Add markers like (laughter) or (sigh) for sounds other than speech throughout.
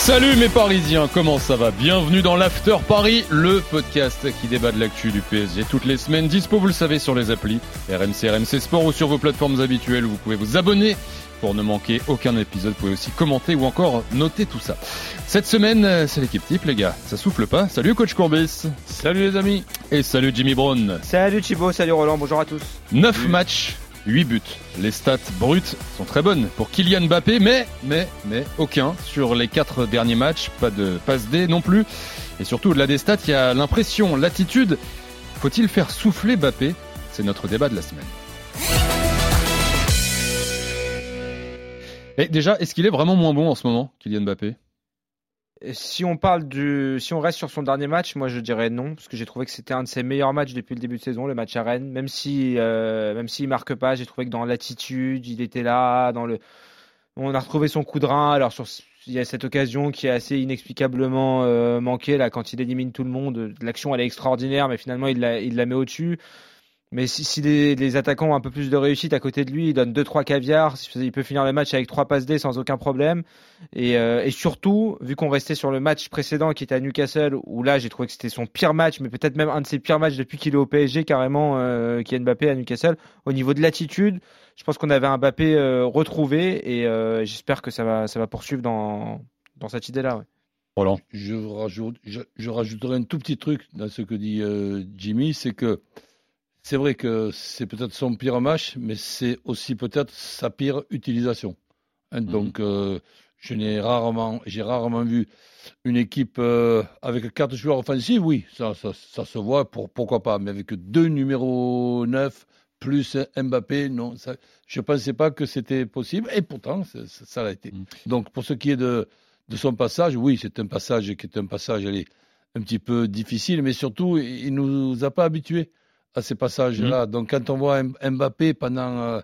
Salut mes Parisiens, comment ça va? Bienvenue dans l'After Paris, le podcast qui débat de l'actu du PSG toutes les semaines. Dispo, vous le savez, sur les applis RMC, RMC Sport ou sur vos plateformes habituelles où vous pouvez vous abonner pour ne manquer aucun épisode. Vous pouvez aussi commenter ou encore noter tout ça. Cette semaine, euh, c'est l'équipe type, les gars. Ça souffle pas. Salut, coach Courbis. Salut, les amis. Et salut, Jimmy Brown. Salut Thibaut, salut Roland, bonjour à tous. 9 matchs, 8 buts. Les stats brutes sont très bonnes pour Kylian Mbappé, mais, mais, mais aucun sur les 4 derniers matchs. Pas de passe D non plus. Et surtout, au-delà des stats, il y a l'impression, l'attitude. Faut-il faire souffler Mbappé? C'est notre débat de la semaine. Et déjà, est-ce qu'il est vraiment moins bon en ce moment, Kylian Mbappé? Si on parle du, si on reste sur son dernier match, moi je dirais non, parce que j'ai trouvé que c'était un de ses meilleurs matchs depuis le début de saison, le match à Rennes. Même si, euh, même s'il marque pas, j'ai trouvé que dans l'attitude, il était là, dans le, on a retrouvé son coup de rein. Alors sur, il y a cette occasion qui est assez inexplicablement euh, manquée là quand il élimine tout le monde. L'action elle est extraordinaire, mais finalement il la, il la met au-dessus. Mais si, si les, les attaquants ont un peu plus de réussite à côté de lui, il donne 2-3 caviars, il peut finir le match avec 3 passes D sans aucun problème. Et, euh, et surtout, vu qu'on restait sur le match précédent qui était à Newcastle, où là j'ai trouvé que c'était son pire match, mais peut-être même un de ses pires matchs depuis qu'il est au PSG carrément, euh, qui est Mbappé à Newcastle, au niveau de l'attitude, je pense qu'on avait un Mbappé euh, retrouvé et euh, j'espère que ça va, ça va poursuivre dans, dans cette idée-là. Ouais. Roland. Je, rajoute, je, je rajouterai un tout petit truc dans ce que dit euh, Jimmy, c'est que c'est vrai que c'est peut-être son pire match, mais c'est aussi peut-être sa pire utilisation. Hein, Donc, euh, je n'ai rarement, j'ai rarement vu une équipe euh, avec quatre joueurs offensifs. Oui, ça, ça, ça se voit, pour, pourquoi pas, mais avec deux numéros 9 plus Mbappé, non, ça, je ne pensais pas que c'était possible, et pourtant, ça, l'a été. Mm. Donc, pour ce qui est de, de son passage, oui, c'est un passage qui est un passage, allez, un petit peu difficile, mais surtout, il ne nous a pas habitués à ces passages-là. Donc, quand on voit Mbappé pendant euh,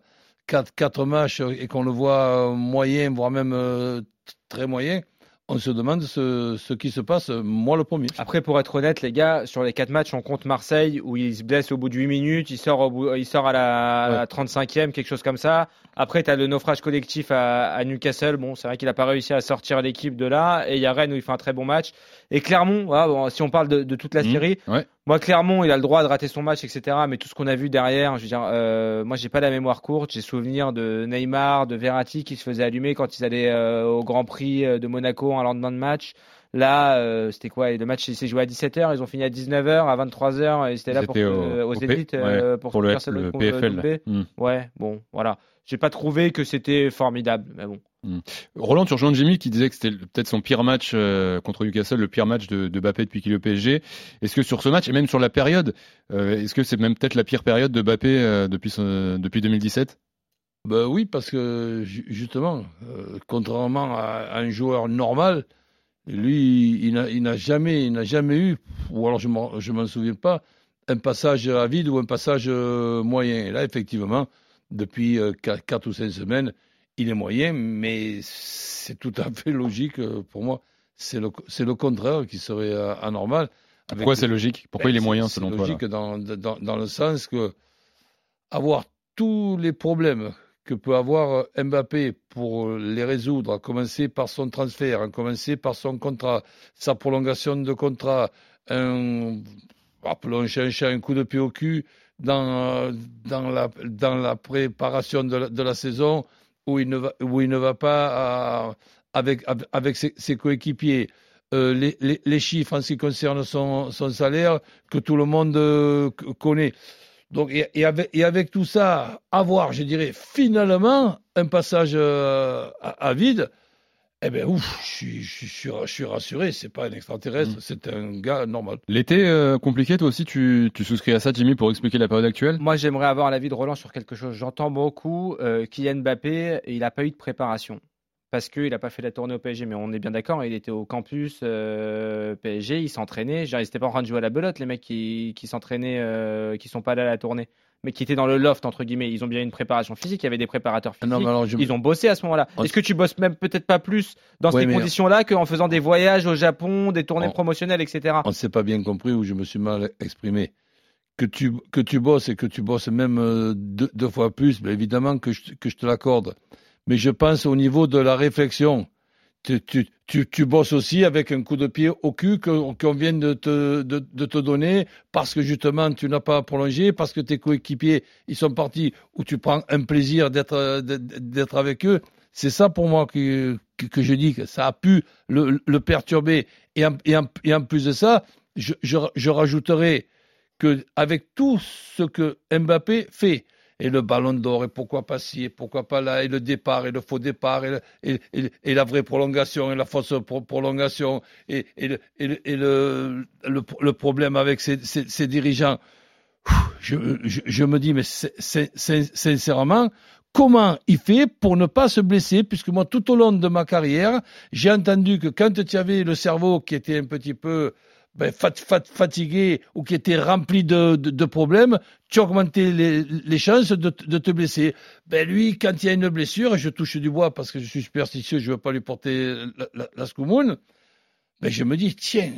quatre, quatre matchs et qu'on le voit euh, moyen, voire même euh, très moyen, on se demande ce, ce qui se passe, euh, moi le premier. Après, pour être honnête, les gars, sur les quatre matchs, on compte Marseille où il se blesse au bout de 8 minutes, il sort, au bout, il sort à la, la 35e, quelque chose comme ça. Après, tu as le naufrage collectif à, à Newcastle. Bon, c'est vrai qu'il n'a pas réussi à sortir l'équipe de là. Et il y a Rennes où il fait un très bon match. Et Clermont, voilà, bon, si on parle de, de toute la Mhm. série, Ouais. Moi, Clermont, il a le droit de rater son match, etc. Mais tout ce qu'on a vu derrière, je veux dire, euh, moi, j'ai pas la mémoire courte. J'ai souvenir de Neymar, de Verratti qui se faisaient allumer quand ils allaient euh, au Grand Prix euh, de Monaco un lendemain de match. Là, euh, c'était quoi? Le match s'est joué à 17h, ils ont fini à 19h, à 23h, et c'était là pour, au- euh, aux au P- Zénith ouais, pour, pour le, le PFL. Hmm. Ouais, bon, voilà. J'ai pas trouvé que c'était formidable, mais bon. Roland, tu rejoins Jimmy qui disait que c'était peut-être son pire match euh, contre Newcastle, le pire match de, de Mbappé depuis qu'il est au PSG. Est-ce que sur ce match, et même sur la période, euh, est-ce que c'est même peut-être la pire période de Mbappé euh, depuis, depuis 2017 Ben oui, parce que ju- justement, contrairement à, un joueur normal, lui, il n'a- jamais, jamais eu, ou alors je je m'en souviens pas, un passage à vide ou un passage moyen. Et là, effectivement, depuis 4 ou 5 semaines, il est moyen, mais c'est tout à fait logique euh, pour moi. C'est le, c'est le contraire qui serait euh, anormal. Pourquoi c'est logique? Pourquoi ben, il est c'est- moyen c'est selon toi là? logique dans, dans, dans le sens que avoir tous les problèmes que peut avoir euh, Mbappé pour les résoudre, à commencer par son transfert, à commencer par son contrat, sa prolongation de contrat, un, appelons un chat un coup de pied au cul dans, dans, la, dans la préparation de la, de la saison où il ne va, où il ne va pas euh, avec, avec ses, coéquipiers. Euh, les, les, les chiffres en ce qui concerne son, son salaire que tout le monde euh, connaît. Donc, et, et avec, et avec tout ça, avoir, je dirais, finalement, un passage à vide, eh bien, ouf, je suis, je suis, je suis, je suis rassuré, c'est pas un extraterrestre, Mm. c'est un gars normal. L'été euh, compliqué, toi aussi, tu, tu souscris à ça, Jimmy, pour expliquer la période actuelle? Moi, j'aimerais avoir l'avis de Roland sur quelque chose. J'entends beaucoup euh, Kylian Mbappé, il n'a pas eu de préparation. Parce qu'il n'a pas fait la tournée au PSG, mais on est bien d'accord, il était au campus euh, PSG, il s'entraînait. Dire, Ils n'étaient pas en train de jouer à la belote, les mecs qui, qui s'entraînaient, euh, qui sont pas allés à la tournée. Mais qui étaient dans le loft entre guillemets. Ils ont bien une préparation physique, il y avait des préparateurs Ah physiques. non, mais alors, je- Ils ont bossé à ce moment-là. Est-ce que tu bosses même peut-être pas plus dans Ouais, ces conditions-là qu'en faisant des voyages au Japon, des tournées On- promotionnelles, etc. on ne s'est pas bien compris ou je me suis mal exprimé. Que tu, que tu bosses et que tu bosses même euh, deux, deux fois plus, ben évidemment que je, que je te l'accorde. Mais je pense au niveau de la réflexion. Tu, tu, tu, bosses aussi avec un coup de pied au cul qu'on vient de te, de, te donner parce que justement tu n'as pas prolongé, parce que tes coéquipiers ils sont partis où tu prends un plaisir d'être avec eux. C'est ça pour moi que, que, je dis que ça a pu le, le perturber. Et en, et, en, et en plus de ça, je, je, je rajouterai que avec tout ce que Mbappé fait, et le ballon d'or, et pourquoi pas ci, et pourquoi pas là, et le départ, et le faux départ, et, et, la vraie prolongation, et la fausse pro- prolongation, et, le, le, le, problème avec ces, ces, dirigeants, je, je, me dis, mais sincèrement, comment il fait pour ne pas se blesser? Puisque moi, tout au long de ma carrière, j'ai entendu que quand tu avais le cerveau qui était un petit peu ben, fat- fat- fatigué ou qui était rempli de, problèmes, tu augmentais les, chances de, te- blesser. Ben lui, quand il y a une blessure, et je touche du bois parce que je suis superstitieux, je ne veux pas lui porter la, la, scoumoune, ben je me dis, tiens,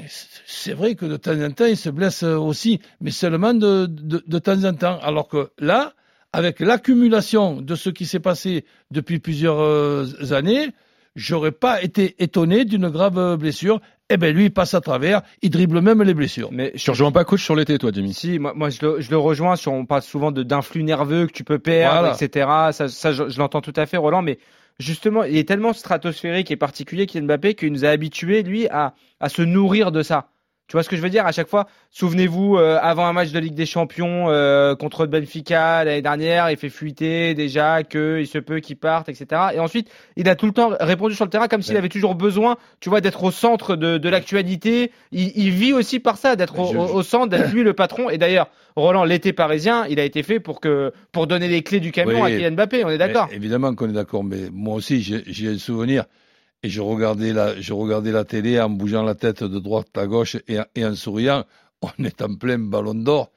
c'est vrai que de temps en temps, il se blesse aussi, mais seulement de, de, de temps en temps. Alors que là, avec l'accumulation de ce qui s'est passé depuis plusieurs euh, années, j'aurais pas été étonné d'une grave blessure. Eh ben lui, il passe à travers, il dribble même les blessures. Mais Tu rejoins pas coach sur l'été, toi, Jimmy Si, moi, moi je, le, je le rejoins sur, on parle souvent de d'influx nerveux que tu peux perdre, Voilà. etc. Ça, ça je, je l'entends tout à fait, Roland, mais justement, il est tellement stratosphérique et particulier Kylian Mbappé qu'il nous a habitués, lui, à, à se nourrir de ça. Tu vois ce que je veux dire? À chaque fois, souvenez-vous, euh, avant un match de Ligue des Champions euh, contre le Benfica l'année dernière, il fait fuiter déjà qu'il se peut qu'il parte, etc. Et ensuite, il a tout le temps répondu sur le terrain comme s'il Ouais. avait toujours besoin, tu vois, d'être au centre de, de l'actualité. Il, il vit aussi par ça, d'être au, Je- au- au centre, d'être lui le patron. Et d'ailleurs, Roland, l'été parisien, il a été fait pour que pour donner les clés du camion Oui. à Kylian Mbappé. On est d'accord Évidemment qu'on est d'accord, mais moi aussi, j'ai j'ai un souvenir. Et je regardais, la, je regardais la télé en bougeant la tête de droite à gauche et, en- souriant. On (laughs) est en plein ballon d'or.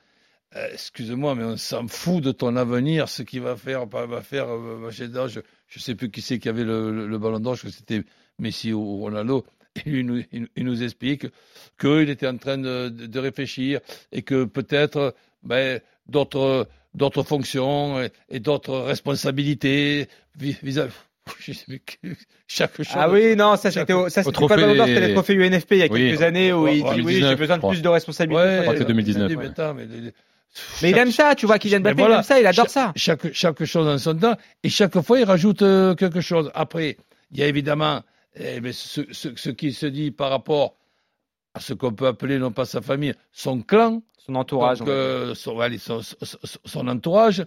Euh, Excuse-moi, mais on s'en fout de ton avenir, ce qu'il va faire, pas va faire. euh. Je ne sais plus qui c'est qui avait le, ballon d'or, je crois que c'était Messi ou Ronaldo. (laughs) Et lui, il nous, explique qu'il était en train de, réfléchir et que peut-être ben, d'autres fonctions et, d'autres responsabilités vis- plus que- (laughs) Chaque chose. Ah oui, non, ça c'était au- ça Au trophée pas le Ballon c'était le trophée UNFP il y a Oui. quelques années où il dit oui, 2019, j'ai besoin de plus de responsabilités. Ouais, c'est 2019, mais ouais. attends, mais Mais il aime ça, tu vois, Kylian Mais Mbappé, voilà. il aime ça, il adore ça. chaque, chaque chose en son temps, et chaque fois, il rajoute euh, quelque chose. Après, il y a évidemment eh ben, ce, ce- ce qui se dit par rapport à ce qu'on peut appeler, non pas sa famille, son clan, Son entourage. donc, euh, son, allez, son- son- son- son entourage,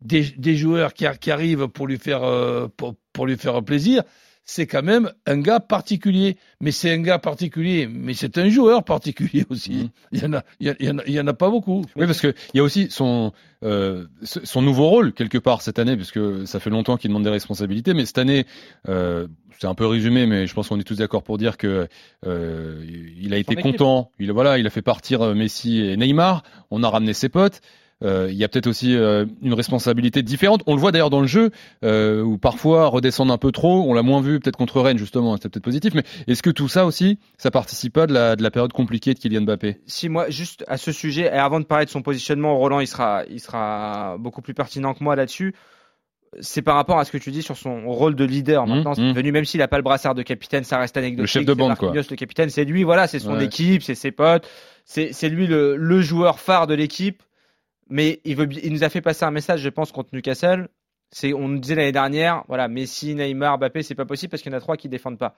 des, des joueurs qui, arrivent pour lui faire, euh, pour, pour lui faire plaisir. C'est quand même un gars particulier, mais c'est un gars particulier, mais c'est un joueur particulier (laughs) aussi. Mhm. Il y en en a, il y en a pas beaucoup. Oui, parce que il y a aussi son euh, son nouveau rôle quelque part cette année, parce que ça fait longtemps qu'il demande des responsabilités, mais cette année, euh, c'est un peu résumé, mais je pense qu'on est tous d'accord pour dire que euh, il a été content. Il voilà, il a fait partir Messi et Neymar. On a ramené ses potes. Euh, il y a peut-être aussi euh, une responsabilité différente. On le voit d'ailleurs dans le jeu, euh, où parfois redescendre un peu trop. On l'a moins vu peut-être contre Rennes justement, c'était peut-être positif. Mais est-ce que tout ça aussi, ça participe pas de la, de la période compliquée de Kylian Mbappé? Si moi, juste à ce sujet, et avant de parler de son positionnement, Roland, il sera, il sera beaucoup plus pertinent que moi là-dessus. C'est par rapport à ce que tu dis sur son rôle de leader. Mmh, Maintenant, c'est mmh. devenu, même s'il n'a pas le brassard de capitaine, ça reste anecdotique. Le chef de c'est bande, quoi. Le capitaine, c'est lui, voilà, c'est son Ouais. équipe, c'est ses potes, c'est c'est lui le, le joueur phare de l'équipe. Mais il, nous a fait passer un message, je pense, contre Newcastle. On nous disait l'année dernière, voilà, Messi, Neymar, Mbappé, c'est pas possible parce qu'il y en a trois qui défendent pas.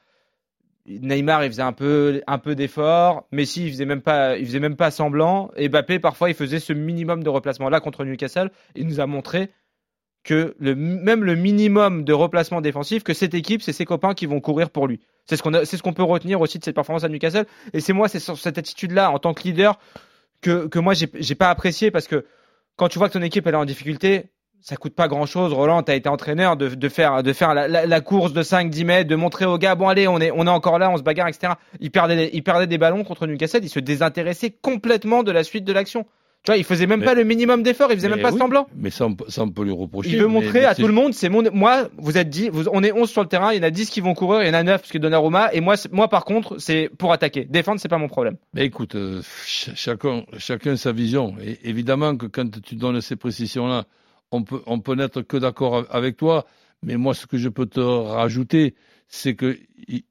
Neymar, il faisait un peu, un peu d'effort. Messi, il faisait même pas, il faisait même pas semblant. Et Mbappé, parfois, il faisait ce minimum de replacement. Là, contre Newcastle, il nous a montré que même le minimum de replacement défensif, que cette équipe, c'est ses copains qui vont courir pour lui. C'est ce qu'on c'est ce qu'on peut retenir aussi de cette performance à Newcastle. Et c'est moi, c'est cette attitude-là, en tant que leader, que, que moi, j'ai pas apprécié parce que quand tu vois que ton équipe elle est en difficulté, ça coûte pas grand chose. Roland, tu as été entraîneur de, de faire, de faire la, la- la course de 5-10 mètres, de montrer aux gars, bon allez, on est, on est encore là, on se bagarre, etc. Il perdait, il perdait des ballons contre Newcastle, il se désintéressait complètement de la suite de l'action. Tu vois, il faisait même Mais- pas le minimum d'effort, il faisait même pas oui, semblant. Mais ça, on peut, ça, on peut lui reprocher. Il veut mais- montrer mais à tout le monde, c'est mon, moi, vous êtes 10, vous- on est 11 sur le terrain, il y en a 10 qui vont courir, il y en a 9 parce que Donnarumma, et moi, moi, par contre, c'est pour attaquer. Défendre, c'est pas mon problème. Mais écoute, euh, ch- chacun, chacun sa vision. Et évidemment que quand tu donnes ces précisions-là, on peut, on peut n'être que d'accord avec toi. Mais moi, ce que je peux te rajouter, c'est que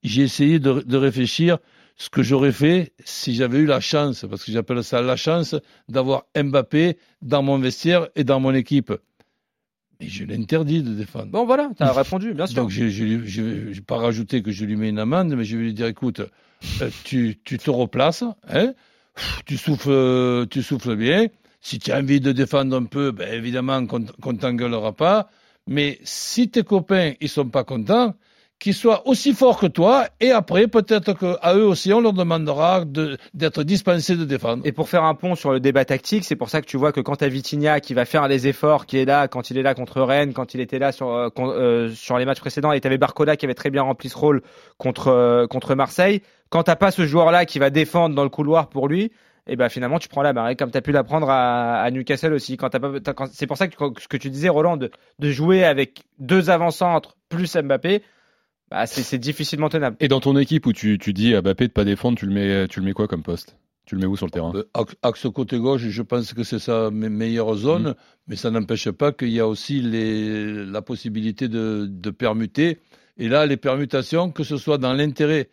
j'ai essayé de, de réfléchir ce que j'aurais fait si j'avais eu la chance, parce que j'appelle ça la chance, d'avoir Mbappé dans mon vestiaire et dans mon équipe. Mais je l'interdis de défendre. Bon, voilà, t'as répondu, bien sûr. Donc, je n'ai pas rajouté que je lui mets une amende, mais je vais lui dire écoute, euh, tu, tu te replaces, hein, tu, souffles, euh, tu souffles bien. Si tu as envie de défendre un peu, ben, évidemment qu'on qu'on t'engueulera pas. Mais si tes copains ils sont pas contents, qu'ils soient aussi forts que toi, et après, peut-être qu'à eux aussi, on leur demandera de- d'être dispensés de défendre. Et pour faire un pont sur le débat tactique, c'est pour ça que tu vois que quand t'as Vitinha qui va faire les efforts, qui est là, quand il est là contre Rennes, quand il était là sur, euh, euh, les matchs précédents, et t'avais Barcola qui avait très bien rempli ce rôle contre, euh, contre Marseille, quand t'as pas ce joueur-là qui va défendre dans le couloir pour lui, et ben finalement tu prends la barre, comme t'as pu la prendre à, à Newcastle aussi. C'est pour ça que ce que tu disais, Roland, de, de jouer avec deux avant-centres plus Mbappé, bah, c'est c'est difficilement tenable. Et dans ton équipe où tu, tu dis à Mbappé de pas défendre, tu le mets, tu le mets quoi comme poste? Tu le mets où sur le terrain? Euh, axe- côté gauche, je pense que c'est sa me- meilleure zone, mais ça n'empêche pas qu'il y a aussi les, la possibilité de, de permuter. Et là, les permutations, que ce soit dans l'intérêt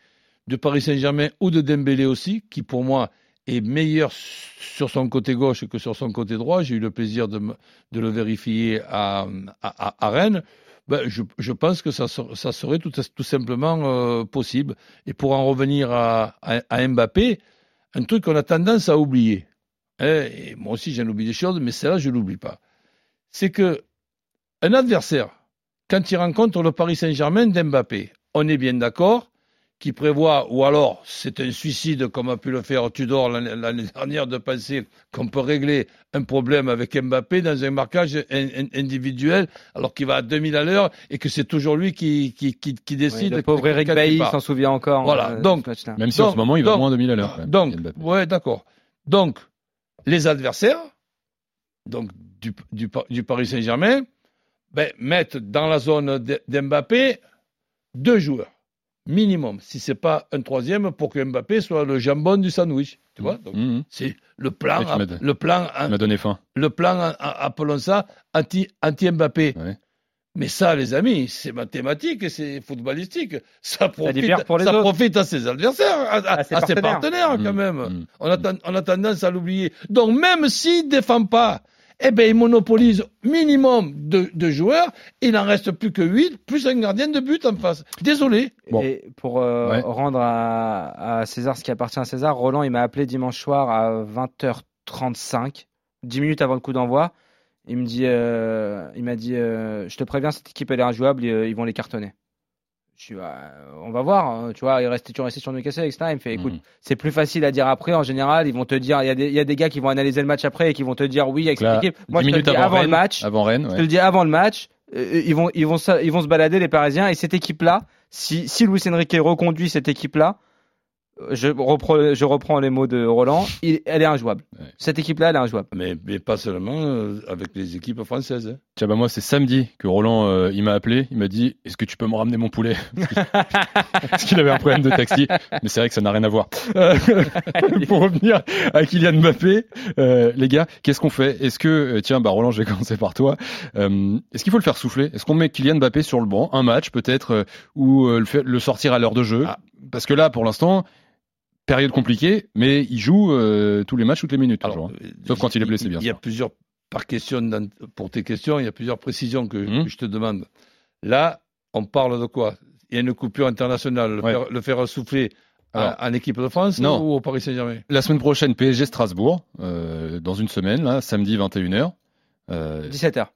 de Paris Saint-Germain ou de Dembélé aussi, qui pour moi est meilleur sur son côté gauche que sur son côté droit. J'ai eu le plaisir de, le vérifier à, à, à- à Rennes. Ben, je, pense que ça, ça serait tout, simplement euh, possible. Et pour en revenir à, à, à Mbappé, un truc qu'on a tendance à oublier. hein, et moi aussi, j'en oublie des choses, mais celle-là, je ne l'oublie pas. C'est que un adversaire, quand il rencontre le Paris Saint-Germain d'Mbappé, on est bien d'accord qui prévoit, ou alors c'est un suicide comme a pu le faire Tudor l'année l'année dernière, de penser qu'on peut régler un problème avec Mbappé dans un marquage in- in- individuel alors qu'il va à 2000 à l'heure et que c'est toujours lui qui, qui, qui, qui Oui, décide. le pauvre Eric Bailly s'en souvient encore. Voilà, euh, donc. Même si en Donc- ce moment il va donc- moins de 2000 à l'heure. même, Donc, ouais, d'accord. Donc, les adversaires, donc du, du, du Paris Saint-Germain, ben, mettent dans la zone d'Mbappé deux joueurs minimum, si c'est pas un troisième, pour que Mbappé soit le jambon du sandwich. Tu vois Donc, Mhm. C'est le plan, Ouais, le plan, donné faim. le plan, a- a- appelons ça anti, anti-Mbappé. Ouais. Mais ça, les amis, c'est mathématique, et c'est footballistique. Ça profite, diffère pour les ça autres. profite à ses adversaires, à, à- À ses à ses partenaires. quand Mm, même. On, a, ten- on a tendance à l'oublier. Donc, même s'il ne défend pas, eh ben, il monopolise minimum de, de joueurs. Il n'en reste plus que 8, plus un gardien de but en face. Désolé. Bon. Et pour euh, Ouais. rendre à, à César ce qui appartient à César, Roland, il m'a appelé dimanche soir à 20h35, 10 minutes avant le coup d'envoi. Il me dit, euh, il m'a dit, euh, je te préviens, cette équipe elle est injouable, ils, ils vont les cartonner. Je on va voir, hein, tu vois, il restait, tu restais sur Newcastle, etc. Il me fait, écoute, Mhm. c'est plus facile à dire après. En général, ils vont te dire, il y, a des- il y a des gars qui vont analyser le match après et qui vont te dire oui avec Là, cette équipe. Moi, 10 je te le dis avant, avant Rennes, le match. Avant Rennes, Je ouais. te le dis avant le match, euh, ils vont, ils vont, se- ils vont se balader les Parisiens et cette équipe-là, si, si Luis Enrique reconduit cette équipe-là, je reprends, je reprends les mots de Roland, il- elle est injouable. Ouais. Cette équipe-là, elle est injouable. Mais, mais pas seulement euh, avec les équipes françaises. hein. Tiens, bah moi, c'est samedi que Roland, euh, il m'a appelé. Il m'a dit Est-ce que tu peux me ramener mon poulet? (laughs) (laughs) Parce qu'il avait un problème de taxi. Mais c'est vrai que ça n'a rien à voir. Euh, (laughs) pour revenir à Kylian Mbappé, euh, les gars, qu'est-ce qu'on fait? Est-ce que, tiens, bah Roland, je vais commencer par toi. Euh, Est-ce qu'il faut le faire souffler? Est-ce qu'on met Kylian Mbappé sur le banc, un match peut-être, euh, ou euh, le, fait- le sortir à l'heure de jeu? Ah. Parce que là, pour l'instant, période compliquée, mais il joue euh, tous les matchs, toutes les minutes. toujours, hein. euh, Sauf quand il est blessé, bien Il y a sûr. plusieurs, par question, dans- pour tes questions, il y a plusieurs précisions que, que je te demande. Là, on parle de quoi? Il y a une coupure internationale, le, Ouais. faire, le faire souffler à- Alors, en équipe de France non. ou au Paris Saint-Germain? La semaine prochaine, PSG Strasbourg, euh, dans une semaine, là, samedi 21h. Euh, 17h.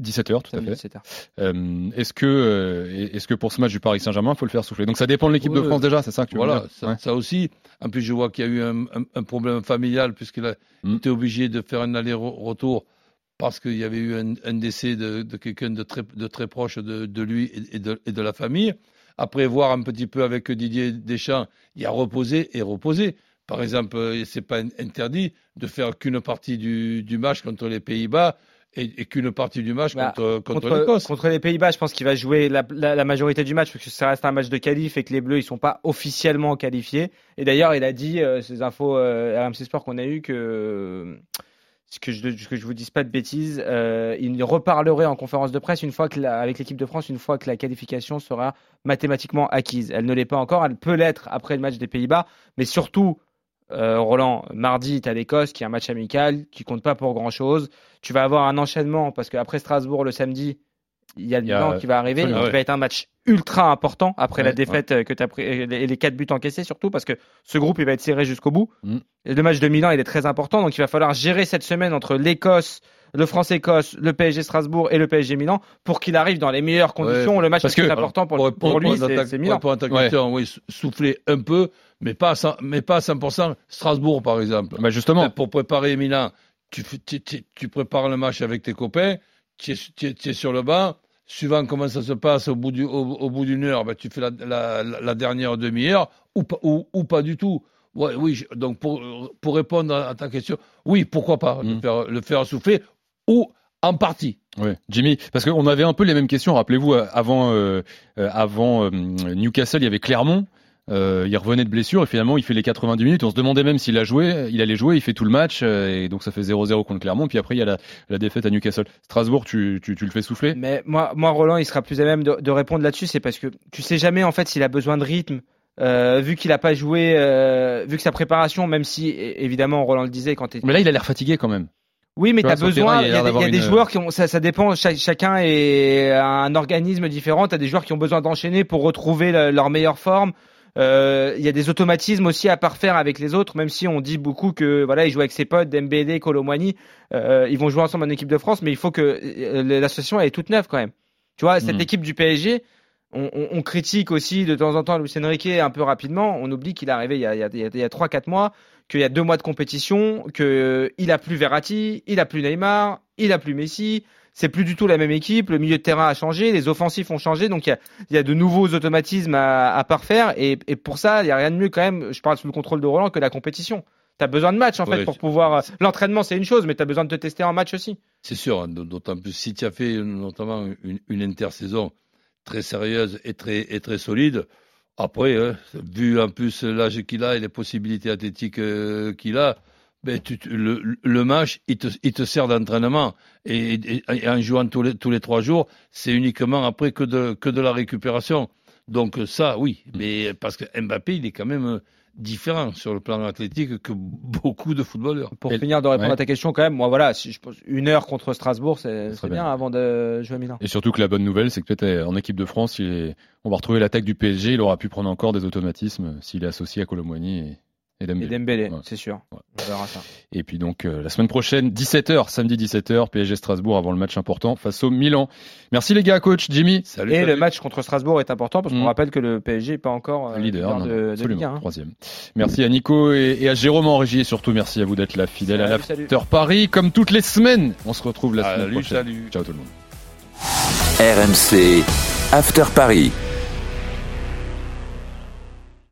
17h, tout à fait. 17h. Euh, est-ce que, euh, est-ce que pour ce match du Paris Saint-Germain, il faut le faire souffler? Donc ça dépend de l'équipe de. France déjà, c'est ça que tu veux Voilà, dire? ça, Ouais. ça aussi. En plus, je vois qu'il y a eu un, un- un problème familial puisqu'il a Mm. été obligé de faire un aller-retour parce qu'il y avait eu un, un décès de, de quelqu'un de très, de très proche de, de lui et, de, et de la famille. Après voir un petit peu avec Didier Deschamps, il a reposé et reposé. par exemple, euh, c'est pas interdit de faire qu'une partie du, du match contre les Pays-Bas et, et qu'une partie du match Bah, contre, contre, contre, l'Écosse. contre les Pays-Bas, je pense qu'il va jouer la, la- la majorité du match parce que ça reste un match de qualif et que les Bleus ils sont pas officiellement qualifiés. Et d'ailleurs, il a dit euh, ces infos euh, RMC Sport qu'on a eu que ce que je que je vous dise pas de bêtises, euh, il reparlerait en conférence de presse une fois que la- avec l'équipe de France une fois que la qualification sera mathématiquement acquise. Elle ne l'est pas encore, elle peut l'être après le match des Pays-Bas, mais surtout euh, Roland, mardi, tu as l'Écosse qui est un match amical qui compte pas pour grand chose. Tu vas avoir un enchaînement parce qu'après Strasbourg le samedi, il y a Milan qui va arriver, absolument, qui ouais. va être un match ultra important après la défaite euh, que tu as pris et les, et les quatre buts encaissés surtout parce que ce groupe il va être serré jusqu'au bout. Mm. Et le match de Milan il est très important donc il va falloir gérer cette semaine entre l'Écosse, le France-Écosse, le PSG Strasbourg et le PSG Milan pour qu'il arrive dans les meilleures conditions. Ouais, le match parce le plus que- important pour, Pour, pour, pour- lui pour- c'est pour Milan. répondre à ta Ouais. question, oui, sou- souffler un peu, mais pas à 100%, mais pas à 100%. Strasbourg, par exemple. Bah justement, Pour préparer Milan, tu, tu, tu- tu prépares le match avec tes copains, tu es, tu es- tu es sur le banc. Suivant comment ça se passe au bout du- au, au bout d'une heure, ben, tu fais la, la- la- la dernière demi-heure ou, pas- ou, ou pas du tout. Ouais, oui, je- donc pour, pour répondre à, ta question, oui, pourquoi pas le, Mm. faire, le faire souffler ou en partie. Ouais, Jimmy, parce qu'on avait un peu les mêmes questions. Rappelez-vous, euh, avant, euh, euh, avant euh, Newcastle, il y avait Clermont. Euh, il revenait de blessure et finalement il fait les 90 minutes. On se demandait même s'il a joué, il allait jouer, il fait tout le match euh, et donc ça fait 0-0 contre Clermont. Puis après il y a la, la défaite à Newcastle. Strasbourg, tu, tu, tu le fais souffler? Mais moi, moi, Roland, il sera plus à même de, de répondre là-dessus, c'est parce que tu sais jamais en fait s'il a besoin de rythme. Euh, vu qu'il a pas joué, euh, vu que sa préparation, même si évidemment Roland le disait quand Mais là il a l'air fatigué quand même. Oui, mais Tu as besoin. il a y a, des, il y a d'avoir des une- joueurs qui ont. Ça, ça dépend. cha- chacun est un organisme différent. Tu as des joueurs qui ont besoin d'enchaîner pour retrouver le- leur meilleure forme. Euh, Il y a des automatismes aussi à parfaire avec les autres, même si on dit beaucoup que voilà, ils jouent avec ses potes, Dembélé, Colomwani, euh, ils vont jouer ensemble en équipe de France, mais il faut que euh, l'association elle est toute neuve quand même. Tu vois, cette Mm. équipe du PSG, on, on- on critique aussi de temps en temps Luis Enrique un peu rapidement. On oublie qu'il est arrivé il y a, a, a- a 3-4 mois, qu'il y a deux mois de compétition, qu'il a plus Verratti, il a plus Neymar, il a plus Messi. C'est plus du tout la même équipe. Le milieu de terrain a changé, les offensifs ont changé, donc il y a, il y a de nouveaux automatismes à, à parfaire. Et, et pour ça, il y a rien de mieux quand même. Je parle sous le contrôle de Roland que la compétition. T'as besoin de match en Ouais, fait pour tu- pouvoir. L'entraînement c'est une chose, mais t'as besoin de te tester en match aussi. C'est sûr, hein, d'autant plus si tu as fait notamment une, une intersaison très sérieuse et très, et très solide. Après, hein, vu en plus l'âge qu'il a et les possibilités athlétiques euh, qu'il a, ben, le, match, il te, sert d'entraînement. Et, en jouant tous les, trois jours, c'est uniquement après que de, que de la récupération. Donc ça, oui. Mais parce que Mbappé, il est quand même différent sur le plan athlétique que beaucoup de footballeurs. Pour Et- finir de répondre ouais. à ta question quand même, moi voilà, si je pense une heure contre Strasbourg, c'est bien bien. avant de jouer à Milan. Et surtout que la bonne nouvelle, c'est que peut-être euh, en équipe de France, il est- on va retrouver l'attaque du PSG. Il aura pu prendre encore des automatismes s'il est associé à Colomboigny et, et Et Dembélé. Dembélé, Ouais. c'est sûr. Ouais. On verra ça. Et puis donc euh, la semaine prochaine, 17h, samedi 17h, PSG Strasbourg avant le match important face au Milan. Merci les gars, coach Jimmy. Salut, Et salut. le match contre Strasbourg est important parce qu'on Mm. rappelle que le PSG n'est pas encore euh, leader, non, de, absolument, Ligue 1, hein. troisième. Merci à Nico et, et à Jérôme en régie et surtout merci à vous d'être là fidèle à Salut, l'After Paris comme toutes les semaines. On se retrouve la semaine Salut, prochaine. salut. Ciao tout le monde. RMC After Paris.